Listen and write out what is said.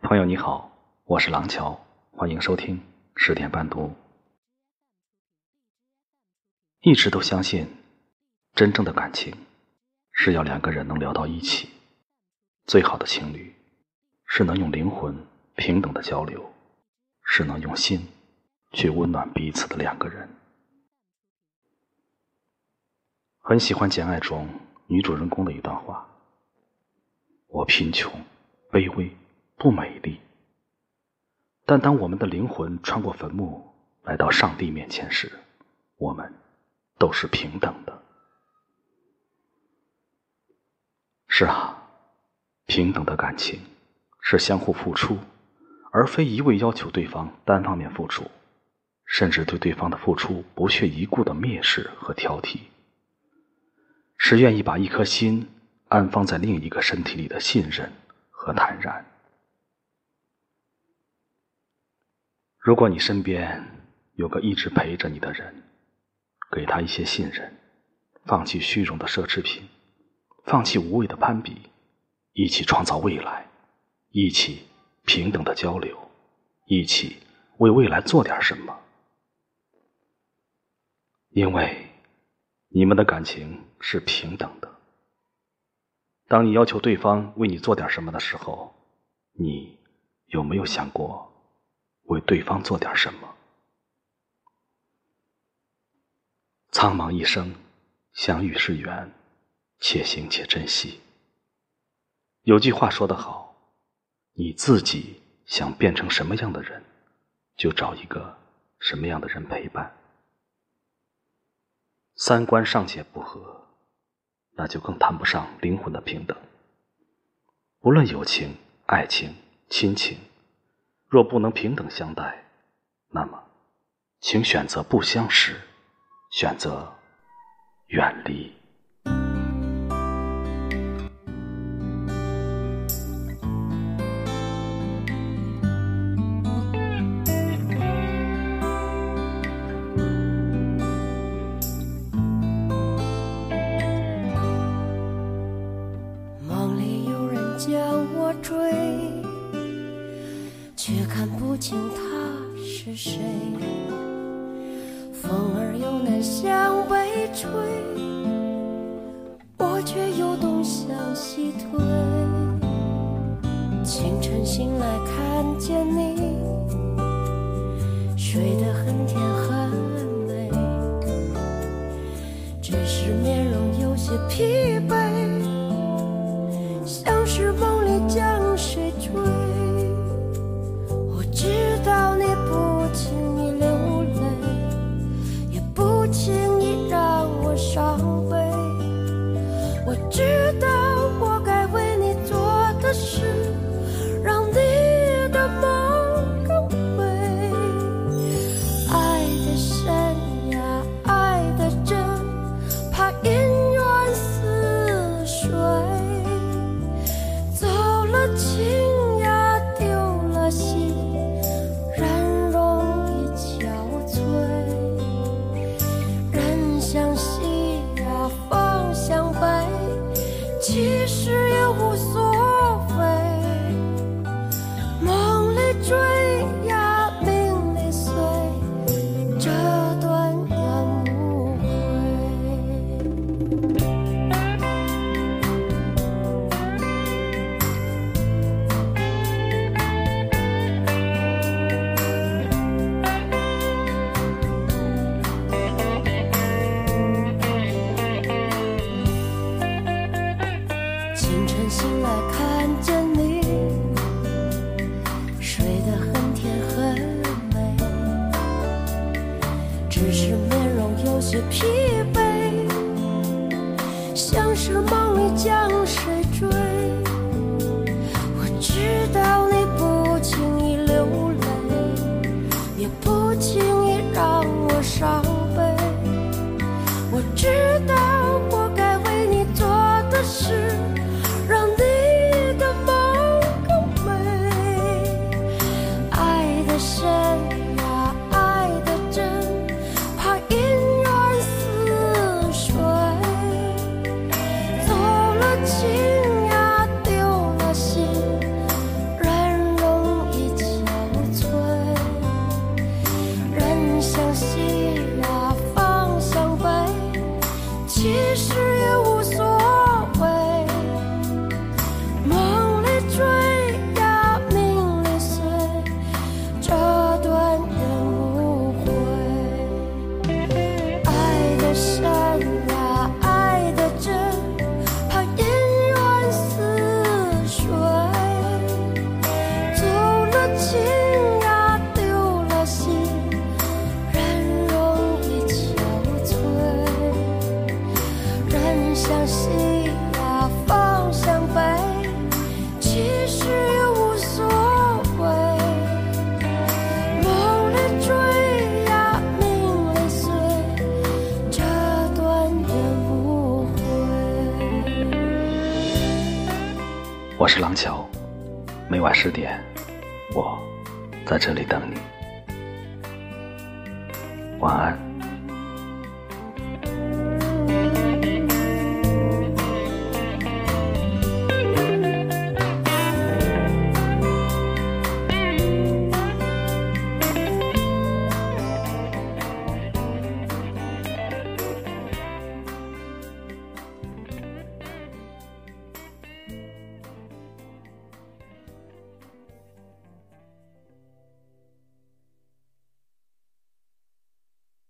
朋友你好，我是廊桥，欢迎收听十点半读。一直都相信，真正的感情是要两个人能聊到一起。最好的情侣是能用灵魂平等的交流，是能用心去温暖彼此的两个人。很喜欢《简爱》中女主人公的一段话：“我贫穷、卑微、不美丽，但当我们的灵魂穿过坟墓来到上帝面前时，我们。”都是平等的。是啊，平等的感情是相互付出，而非一味要求对方单方面付出，甚至对对方的付出不屑一顾的蔑视和挑剔。是愿意把一颗心安放在另一个身体里的信任和坦然。如果你身边有个一直陪着你的人。给他一些信任，放弃虚荣的奢侈品，放弃无谓的攀比，一起创造未来，一起平等的交流，一起为未来做点什么。因为你们的感情是平等的。当你要求对方为你做点什么的时候，你有没有想过为对方做点什么？苍茫一生，相遇是缘，且行且珍惜。有句话说得好，你自己想变成什么样的人，就找一个什么样的人陪伴。三观尚且不合，那就更谈不上灵魂的平等。不论友情、爱情、亲情，若不能平等相待，那么，请选择不相识。选择远离。梦里有人将我追，却看不清他是谁。风儿又南向北吹，我却又东向西退。清晨醒来看见你，睡得很甜很美，只是面容有些疲惫，只是面容有些疲惫。像是梦里江水我是廊桥，每晚十点，我在这里等你。晚安。